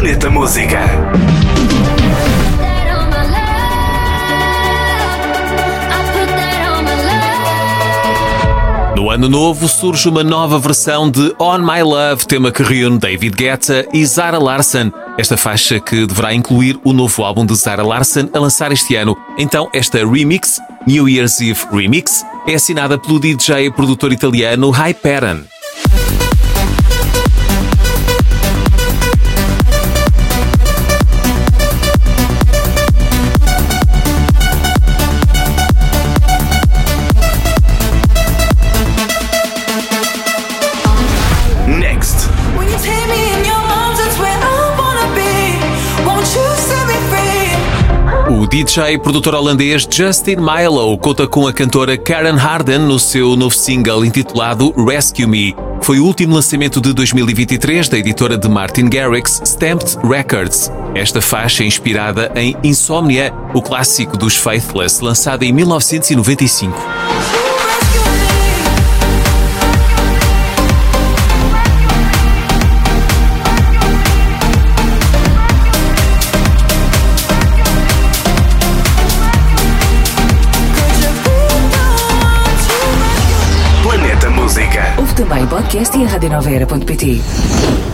Planeta Música. No ano novo surge uma nova versão de On My Love, tema que reúne David Guetta e Zara Larsson. Esta faixa que deverá incluir o novo álbum de Zara Larsson a lançar este ano. Então, esta remix, New Year's Eve Remix, é assinada pelo DJ e produtor italiano Hyperion. O DJ e produtor holandês Justin Milo conta com a cantora Karen Harden no seu novo single intitulado Rescue Me. Foi o último lançamento de 2023 da editora de Martin Garrix, Stamped Records. Esta faixa é inspirada em Insomnia, o clássico dos Faithless, lançado em 1995. Música. Ouve também podcast em radionovera.pt.